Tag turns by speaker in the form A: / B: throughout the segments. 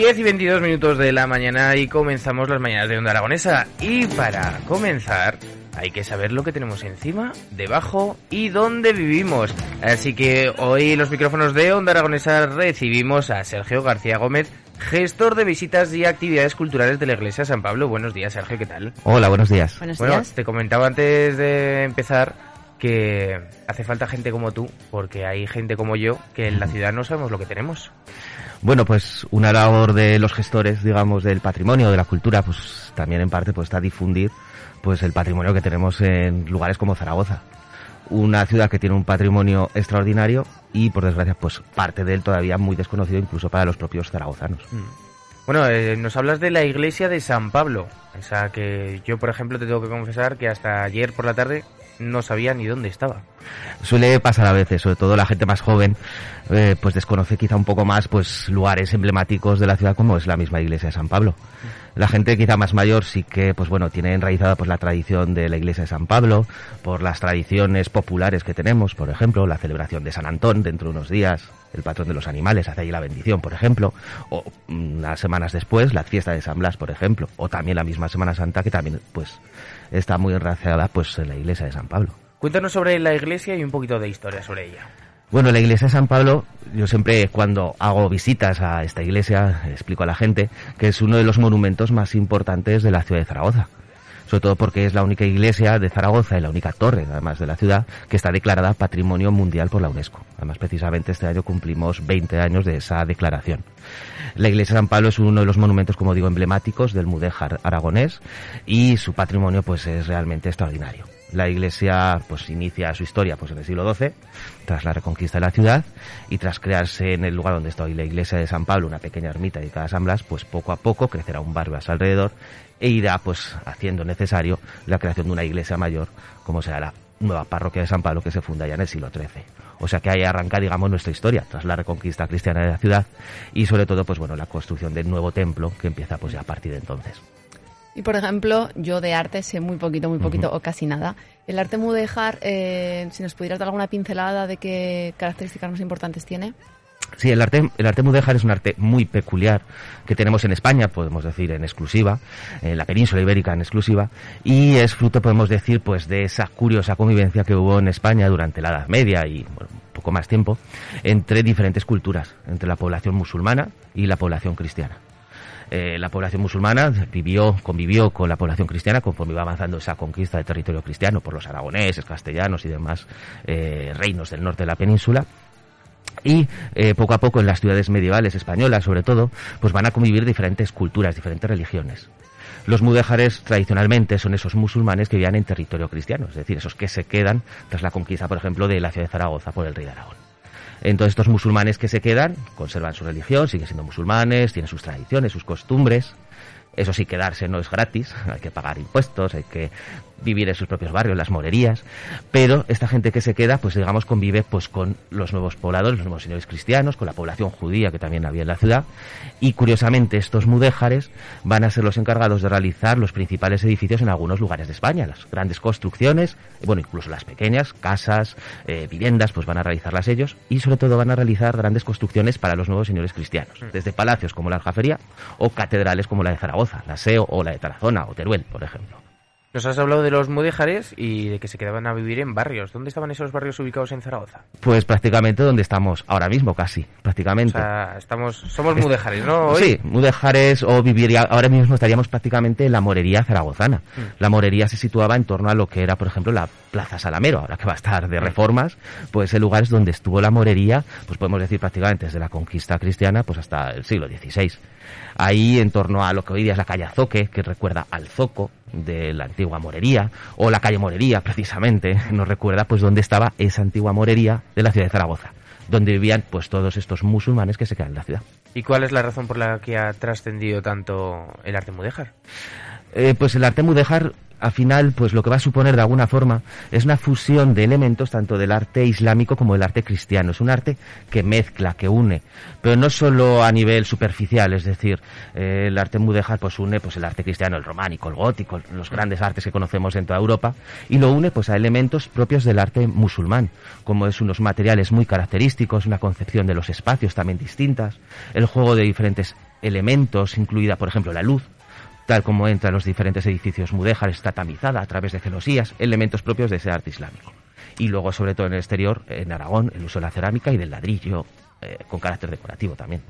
A: 10 y 22 minutos de la mañana y comenzamos las mañanas de Onda Aragonesa. Y para comenzar, hay que saber lo que tenemos encima, debajo y dónde vivimos. Así que hoy los micrófonos de Onda Aragonesa recibimos a Sergio García Gómez, gestor de visitas y actividades culturales de la Iglesia San Pablo. Buenos días, Sergio, ¿qué tal?
B: Hola, buenos días.
A: Buenos bueno, te comentaba antes de empezar que hace falta gente como tú, porque hay gente como yo que en la ciudad no sabemos lo que tenemos.
B: Bueno, pues una labor de los gestores, digamos, del patrimonio, de la cultura, pues también en parte pues está difundir pues el patrimonio que tenemos en lugares como Zaragoza. Una ciudad que tiene un patrimonio extraordinario y por desgracia pues parte de él todavía muy desconocido incluso para los propios zaragozanos. Mm.
A: Bueno, eh, nos hablas de la iglesia de San Pablo, esa que yo por ejemplo te tengo que confesar que hasta ayer por la tarde no sabía ni dónde estaba.
B: Suele pasar a veces, sobre todo la gente más joven, eh, pues desconoce quizá un poco más pues lugares emblemáticos de la ciudad como es la misma iglesia de San Pablo. La gente quizá más mayor sí que pues bueno tiene enraizada pues la tradición de la iglesia de San Pablo, por las tradiciones populares que tenemos, por ejemplo, la celebración de San Antón dentro de unos días, el patrón de los animales, hace allí la bendición, por ejemplo, o mm, unas semanas después la fiesta de San Blas, por ejemplo, o también la misma Semana Santa que también pues está muy enraizada pues en la iglesia de San Pablo.
A: Cuéntanos sobre la iglesia y un poquito de historia sobre ella.
B: Bueno, la iglesia de San Pablo, yo siempre cuando hago visitas a esta iglesia explico a la gente que es uno de los monumentos más importantes de la ciudad de Zaragoza. Sobre todo porque es la única iglesia de Zaragoza y la única torre, además de la ciudad, que está declarada Patrimonio Mundial por la UNESCO. Además, precisamente este año cumplimos 20 años de esa declaración. La iglesia de San Pablo es uno de los monumentos, como digo, emblemáticos del mudéjar aragonés y su patrimonio pues es realmente extraordinario. La iglesia pues inicia su historia pues en el siglo XII, tras la reconquista de la ciudad y tras crearse en el lugar donde está hoy la iglesia de San Pablo, una pequeña ermita dedicada a San Blas, pues poco a poco crecerá un barrio a su alrededor e irá pues haciendo necesario la creación de una iglesia mayor, como será la nueva parroquia de San Pablo que se funda ya en el siglo XIII. O sea que ahí arranca, digamos, nuestra historia tras la reconquista cristiana de la ciudad y sobre todo, pues bueno, la construcción del nuevo templo que empieza pues ya a partir de entonces.
C: Y por ejemplo, yo de arte sé muy poquito, muy poquito o casi nada. El arte mudéjar, eh, si nos pudieras dar alguna pincelada de qué características más importantes tiene.
B: Sí, el arte, el arte mudéjar es un arte muy peculiar que tenemos en España, podemos decir en exclusiva, en la península ibérica en exclusiva, y es fruto, podemos decir, pues de esa curiosa convivencia que hubo en España durante la Edad Media y un poco más tiempo entre diferentes culturas, entre la población musulmana y la población cristiana. Eh, la población musulmana vivió, convivió con la población cristiana conforme iba avanzando esa conquista del territorio cristiano por los aragoneses, castellanos y demás eh, reinos del norte de la península. Y eh, poco a poco en las ciudades medievales españolas sobre todo pues van a convivir diferentes culturas diferentes religiones. Los mudéjares tradicionalmente son esos musulmanes que vivían en territorio cristiano es decir esos que se quedan tras la conquista por ejemplo de la ciudad de Zaragoza por el rey de Aragón entonces estos musulmanes que se quedan conservan su religión, siguen siendo musulmanes, tienen sus tradiciones, sus costumbres. Eso sí, quedarse no es gratis, hay que pagar impuestos, hay que vivir en sus propios barrios, las morerías, pero esta gente que se queda, pues digamos, convive pues con los nuevos pobladores, los nuevos señores cristianos, con la población judía que también había en la ciudad, y curiosamente estos mudéjares van a ser los encargados de realizar los principales edificios en algunos lugares de España, las grandes construcciones, bueno, incluso las pequeñas, casas, eh, viviendas, pues van a realizarlas ellos, y sobre todo van a realizar grandes construcciones para los nuevos señores cristianos, mm. desde palacios como la Aljafería o catedrales como la de Zaragoza, la SEO o la de Tarazona o Teruel, por ejemplo.
A: Nos has hablado de los mudéjares y de que se quedaban a vivir en barrios. ¿Dónde estaban esos barrios ubicados en Zaragoza?
B: Pues prácticamente donde estamos ahora mismo, casi, prácticamente.
A: O sea, estamos, somos mudéjares, ¿no? Hoy.
B: Sí, mudéjares o viviría, ahora mismo estaríamos prácticamente en la morería zaragozana.
A: Mm.
B: La morería se situaba en torno a lo que era, por ejemplo, la Plaza Salamero, ahora que va a estar de reformas, pues el lugar es donde estuvo la morería, pues podemos decir prácticamente desde la conquista cristiana, pues hasta el siglo XVI. Ahí, en torno a lo que hoy día es la calle Azoque, que recuerda al Zoco de la antigua morería, o la calle Morería, precisamente, nos recuerda pues dónde estaba esa antigua morería de la ciudad de Zaragoza, donde vivían pues todos estos musulmanes que se quedan en la ciudad.
A: ¿Y cuál es la razón por la que ha trascendido tanto el arte mudéjar?
B: Eh, pues el arte mudéjar al final, pues lo que va a suponer de alguna forma es una fusión de elementos tanto del arte islámico como del arte cristiano. Es un arte que mezcla, que une, pero no solo a nivel superficial, es decir, eh, el arte mudéjar pues une pues el arte cristiano, el románico, el gótico, los grandes artes que conocemos en toda Europa y lo une pues a elementos propios del arte musulmán, como es unos materiales muy característicos, una concepción de los espacios también distintas, el juego de diferentes elementos, incluida por ejemplo la luz, tal como entra en los diferentes edificios mudéjar, está tamizada a través de celosías, elementos propios de ese arte islámico. Y luego, sobre todo en el exterior, en Aragón, el uso de la cerámica y del ladrillo, eh, con carácter decorativo también.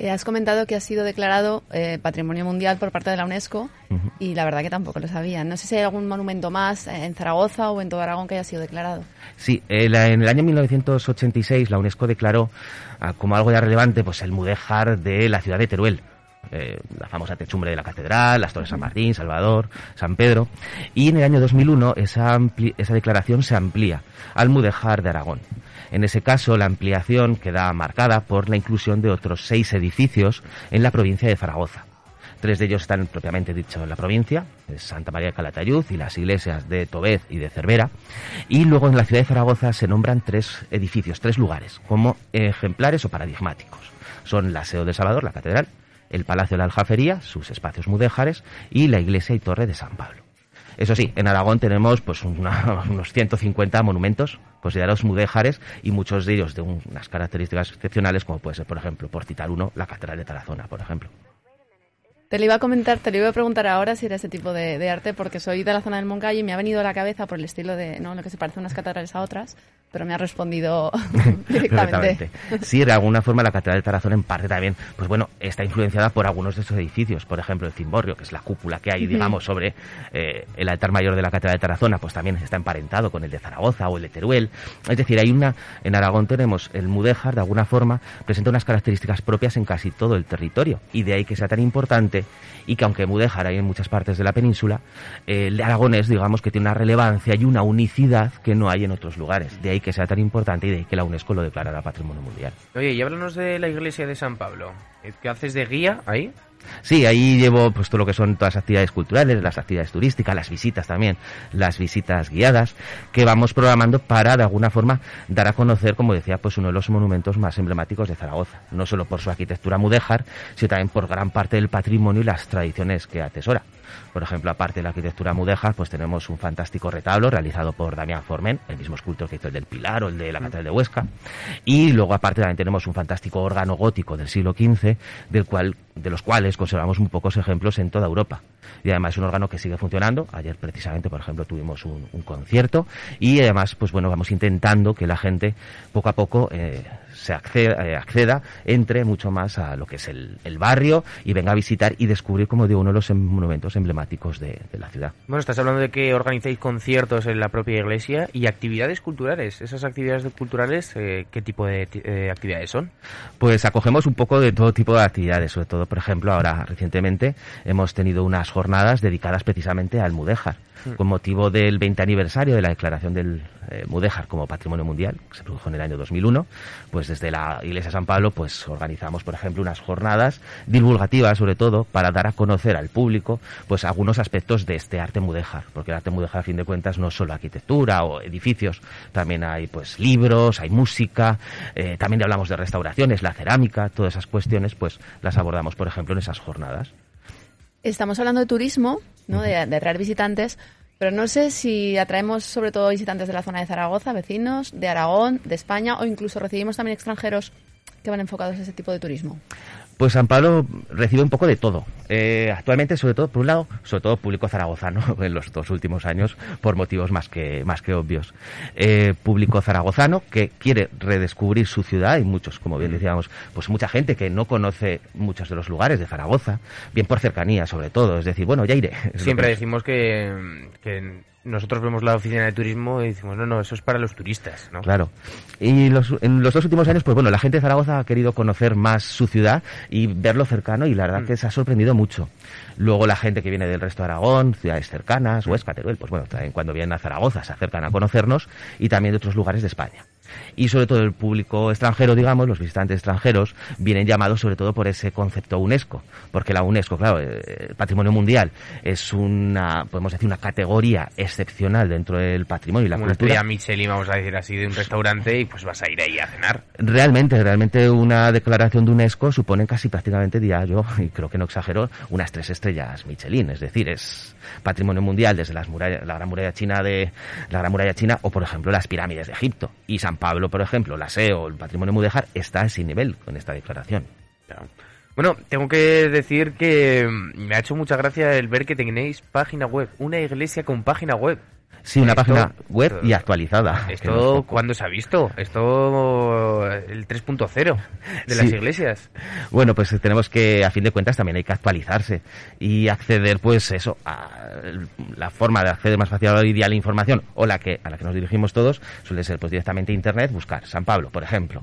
C: Eh, has comentado que ha sido declarado eh, Patrimonio Mundial por parte de la UNESCO y la verdad que tampoco lo sabía. No sé si hay algún monumento más eh, en Zaragoza o en todo Aragón que haya sido declarado.
B: Sí, eh, la- en el año 1986 la UNESCO declaró ah, como algo ya relevante pues el mudéjar de la ciudad de Teruel. Eh, la famosa techumbre de la catedral, las torres San Martín, Salvador, San Pedro. Y en el año 2001 esa, ampli- esa declaración se amplía al mudéjar de Aragón. En ese caso, la ampliación queda marcada por la inclusión de otros seis edificios en la provincia de Zaragoza. Tres de ellos están propiamente dicho en la provincia, Santa María de Calatayud y las iglesias de Tobez y de Cervera. Y luego en la ciudad de Zaragoza se nombran tres edificios, tres lugares, como ejemplares o paradigmáticos. Son la Seo de Salvador, la catedral, el Palacio de la Aljafería, sus espacios mudéjares, y la iglesia y torre de San Pablo. Eso sí, en Aragón tenemos pues una- unos 150 monumentos considerados mudéjares y muchos de ellos de un- unas características excepcionales como puede ser, por ejemplo, por citar uno, la Catedral de Tarazona, por ejemplo.
C: Te lo iba a comentar, te lo iba a preguntar ahora si era ese tipo de, de arte, porque soy de la zona del Moncayo y me ha venido a la cabeza por el estilo de, ¿no? Lo que se parece unas catedrales a otras, pero me ha respondido directamente.
B: Sí, de alguna forma la Catedral de Tarazona en parte también, pues bueno, está influenciada por algunos de esos edificios. Por ejemplo, el Cimborrio, que es la cúpula que hay, digamos, sobre eh, el altar mayor de la Catedral de Tarazona, pues también está emparentado con el de Zaragoza o el de Teruel. Es decir, hay una, en Aragón tenemos el mudéjar, de alguna forma, presenta unas características propias en casi todo el territorio. Y de ahí que sea tan importante y que aunque mudéjar hay en muchas partes de la península, eh, el aragonés, digamos, que tiene una relevancia y una unicidad que no hay en otros lugares. De ahí que sea tan importante y de ahí que la UNESCO lo declarara Patrimonio Mundial.
A: Oye, y háblanos de la iglesia de San Pablo. ¿Qué haces de guía ahí?
B: Sí, ahí llevo pues todo lo que son todas las actividades culturales, las actividades turísticas, las visitas también, las visitas guiadas que vamos programando para de alguna forma dar a conocer, como decía, pues uno de los monumentos más emblemáticos de Zaragoza, no solo por su arquitectura mudéjar, sino también por gran parte del patrimonio y las tradiciones que atesora. Por ejemplo, aparte de la arquitectura mudéjar, pues tenemos un fantástico retablo realizado por Damián Formen, el mismo escultor que hizo el del Pilar o el de la Catedral de Huesca. Y luego, aparte, también tenemos un fantástico órgano gótico del siglo XV, del cual, de los cuales conservamos muy pocos ejemplos en toda Europa. Y además es un órgano que sigue funcionando. Ayer, precisamente, por ejemplo, tuvimos un, un concierto. Y además, pues bueno, vamos intentando que la gente, poco a poco, eh, se acceda, eh, acceda, entre mucho más a lo que es el, el barrio y venga a visitar y descubrir, como digo, uno de los em- monumentos emblemáticos de, de la ciudad.
A: Bueno, estás hablando de que organizáis conciertos en la propia iglesia y actividades culturales. Esas actividades culturales, eh, ¿qué tipo de eh, actividades son?
B: Pues acogemos un poco de todo tipo de actividades, sobre todo, por ejemplo, ahora recientemente hemos tenido unas jornadas dedicadas precisamente al mudéjar, con motivo del 20 aniversario de la declaración del eh, mudéjar como patrimonio mundial, que se produjo en el año 2001, pues desde la Iglesia de San Pablo pues organizamos, por ejemplo, unas jornadas divulgativas, sobre todo, para dar a conocer al público pues algunos aspectos de este arte mudéjar, porque el arte mudéjar, a fin de cuentas, no es solo arquitectura o edificios, también hay pues libros, hay música, eh, también hablamos de restauraciones, la cerámica, todas esas cuestiones, pues las abordamos, por ejemplo, en esas jornadas.
C: Estamos hablando de turismo, ¿no? de, de atraer visitantes, pero no sé si atraemos sobre todo visitantes de la zona de Zaragoza, vecinos, de Aragón, de España o incluso recibimos también extranjeros que van enfocados a ese tipo de turismo.
B: Pues San Pablo recibe un poco de todo. Eh, actualmente, sobre todo, por un lado, sobre todo público zaragozano en los dos últimos años, por motivos más que, más que obvios. Eh, público zaragozano que quiere redescubrir su ciudad y muchos, como bien decíamos, pues mucha gente que no conoce muchos de los lugares de Zaragoza, bien por cercanía sobre todo, es decir, bueno, ya iré.
A: Siempre decimos que, que nosotros vemos la oficina de turismo y decimos, no, no, eso es para los turistas, ¿no?
B: Claro. Y los, en los dos últimos años, pues bueno, la gente de Zaragoza ha querido conocer más su ciudad y verlo cercano y la verdad
A: Mm.
B: que se ha sorprendido mucho. Luego la gente que viene del resto de Aragón, ciudades cercanas, Huesca, Teruel, pues bueno, también cuando vienen a Zaragoza se acercan a conocernos y también de otros lugares de España. Y sobre todo el público extranjero, digamos, los visitantes extranjeros, vienen llamados sobre todo por ese concepto UNESCO. Porque la UNESCO, claro, eh, el patrimonio mundial es una, podemos decir, una categoría excepcional dentro del patrimonio y la
A: una
B: cultura.
A: Michelin, vamos a decir así, de un restaurante y pues vas a ir ahí a cenar.
B: Realmente, realmente una declaración de UNESCO supone casi prácticamente, diría yo, y creo que no exagero, unas tres estrellas Michelin. Es decir, es patrimonio mundial desde las murallas, la gran muralla china de la gran muralla china o por ejemplo las pirámides de Egipto. Y San Pablo, por ejemplo, la SEO, el patrimonio mudéjar, está a nivel con esta declaración.
A: Bueno, tengo que decir que mm, me ha hecho mucha gracia el ver que tenéis página web, una iglesia con página web.
B: Sí, una
A: Esto-
B: página web y actualizada. que no es
A: Esto. ¿cuándo se ha visto? Esto, el 3.0 de las iglesias.
B: Bueno, pues tenemos que, a fin de cuentas, también hay que actualizarse y acceder, pues eso, a la forma de acceder más fácil hoy día a la información o la que a la que nos dirigimos todos suele ser, pues directamente internet, buscar San Pablo, por ejemplo,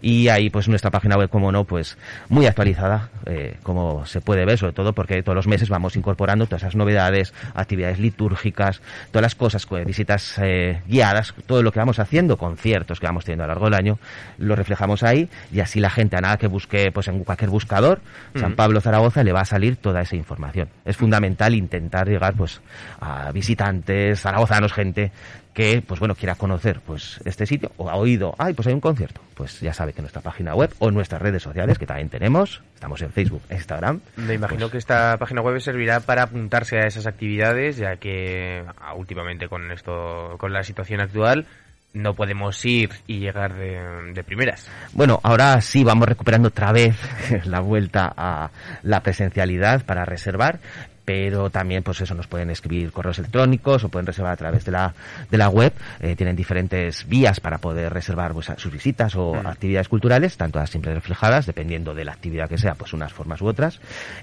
B: y ahí, pues nuestra página web, como no, pues muy actualizada, eh, como se puede ver, sobre todo porque todos los meses vamos incorporando todas esas novedades, actividades litúrgicas, todas las cosas, visitas eh, guiadas, todo lo que vamos haciendo, conciertos que vamos teniendo a lo largo del año, lo reflejamos ahí y así la gente a nada que busque pues en cualquier buscador San. Pablo Zaragoza le va a salir toda esa información. Es fundamental intentar llegar pues a visitantes, zaragozanos, gente que pues bueno quiera conocer pues este sitio o ha oído, ay pues hay un concierto, pues ya sabe que nuestra página web o nuestras redes sociales que también tenemos, estamos en Facebook, Instagram,
A: Me imagino que esta página web servirá para apuntarse a esas actividades, ya que ah, últimamente con esto, con la situación actual, no podemos ir y llegar de, de primeras.
B: Bueno, ahora sí vamos recuperando otra vez la vuelta a la presencialidad para reservar, pero también pues eso nos pueden escribir correos electrónicos o pueden reservar a través de la de la web. Eh, tienen diferentes vías para poder reservar pues, sus visitas o
A: Mm.
B: actividades culturales, tanto las siempre reflejadas, dependiendo de la actividad que sea, pues unas formas u otras.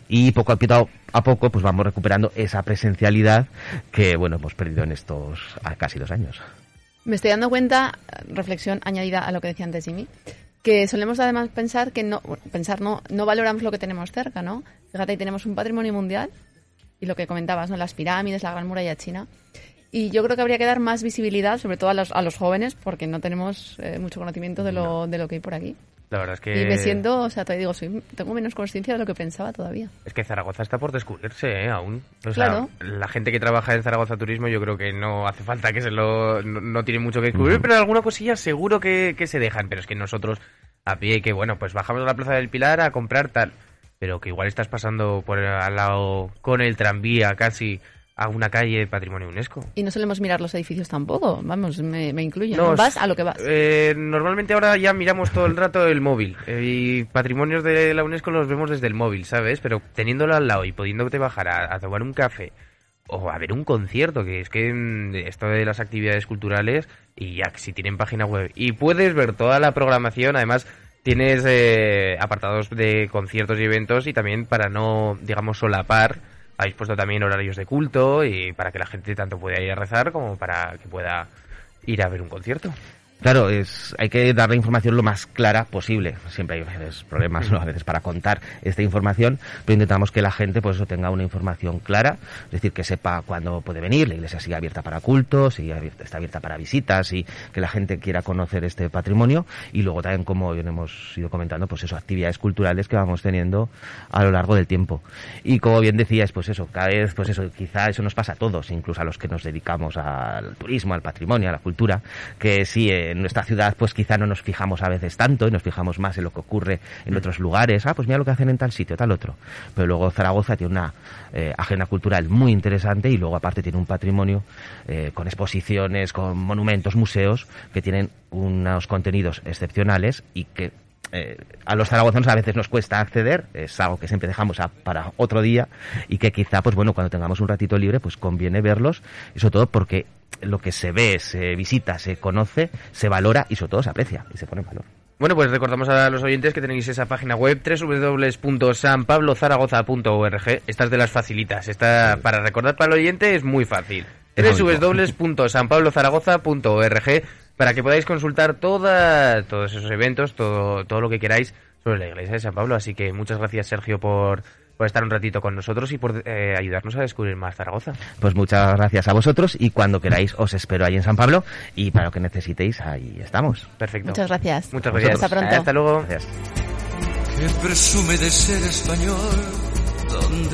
B: Y poco a poco, a poco pues vamos recuperando esa presencialidad que bueno hemos perdido en estos a casi dos años.
C: Me estoy dando cuenta, reflexión añadida a lo que decía antes Jimmy, que solemos además pensar que no, pensar no, no valoramos lo que tenemos cerca, ¿no? Fíjate, ahí tenemos un patrimonio mundial y lo que comentabas, ¿no? Las pirámides, la gran muralla china. Y yo creo que habría que dar más visibilidad, sobre todo a los, a los jóvenes, porque no tenemos eh, mucho conocimiento de lo, de lo que hay por aquí.
A: La verdad es que...
C: Y me siento, o sea, te digo, soy, tengo menos conciencia de lo que pensaba todavía.
A: Es que Zaragoza está por descubrirse, ¿eh? Aún. O sea,
C: Claro.
A: la gente que trabaja en Zaragoza Turismo yo creo que no hace falta que se lo... No, no tiene mucho que descubrir, pero alguna cosilla seguro que, que se dejan. Pero es que nosotros, a pie, que bueno, pues bajamos a la Plaza del Pilar a comprar tal. Pero que igual estás pasando por al lado con el tranvía casi a una calle de patrimonio UNESCO.
C: Y no solemos mirar los edificios tampoco, vamos, me, me incluye. Vas a lo que vas.
A: eh, normalmente ahora ya miramos todo el rato el móvil eh, y patrimonios de la UNESCO los vemos desde el móvil, ¿sabes? Pero teniéndolo al lado y pudiéndote bajar a, a tomar un café o a ver un concierto, que es que mm, esto de las actividades culturales y ya que si tienen página web y puedes ver toda la programación, además tienes eh, apartados de conciertos y eventos y también para no, digamos, solapar habéis puesto también horarios de culto y para que la gente tanto pueda ir a rezar como para que pueda ir a ver un concierto.
B: Claro, es, hay que dar la información lo más clara posible. Siempre hay problemas ¿no? a veces para contar esta información, pero intentamos que la gente pues eso tenga una información clara, es decir, que sepa cuándo puede venir, la iglesia sigue abierta para cultos, sigue abierta, está abierta para visitas y que la gente quiera conocer este patrimonio y luego también como hemos ido comentando, pues eso, actividades culturales que vamos teniendo a lo largo del tiempo. Y como bien decías, pues eso, cada vez, pues eso, quizá eso nos pasa a todos, incluso a los que nos dedicamos al turismo, al patrimonio, a la cultura, que sí, en nuestra ciudad pues quizá no nos fijamos a veces tanto y nos fijamos más en lo que ocurre en otros lugares. Ah, pues mira lo que hacen en tal sitio, tal otro. Pero luego Zaragoza tiene una eh, agenda cultural muy interesante y luego aparte tiene un patrimonio eh, con exposiciones, con monumentos, museos que tienen unos contenidos excepcionales y que eh, a los zaragozanos a veces nos cuesta acceder, es algo que siempre dejamos para otro día y que quizá, pues bueno, cuando tengamos un ratito libre, pues conviene verlos y sobre todo porque lo que se ve, se visita, se conoce, se valora y sobre todo se aprecia y se pone en valor.
A: Bueno, pues recordamos a los oyentes que tenéis esa página web www.sanpablozaragoza.org. Esta es de las facilitas. Esta, para recordar para el oyente es muy fácil. www.sanpablozaragoza.org para que podáis consultar toda, todos esos eventos, todo, todo lo que queráis sobre la iglesia de San Pablo. Así que muchas gracias, Sergio, por, por estar un ratito con nosotros y por eh, ayudarnos a descubrir más Zaragoza.
B: Pues muchas gracias a vosotros y cuando queráis os espero ahí en San Pablo y para lo que necesitéis ahí estamos.
A: Perfecto.
C: Muchas gracias.
A: Muchas gracias.
C: Hasta pronto.
A: Hasta luego.
B: Gracias.
D: que presume de ser español, donde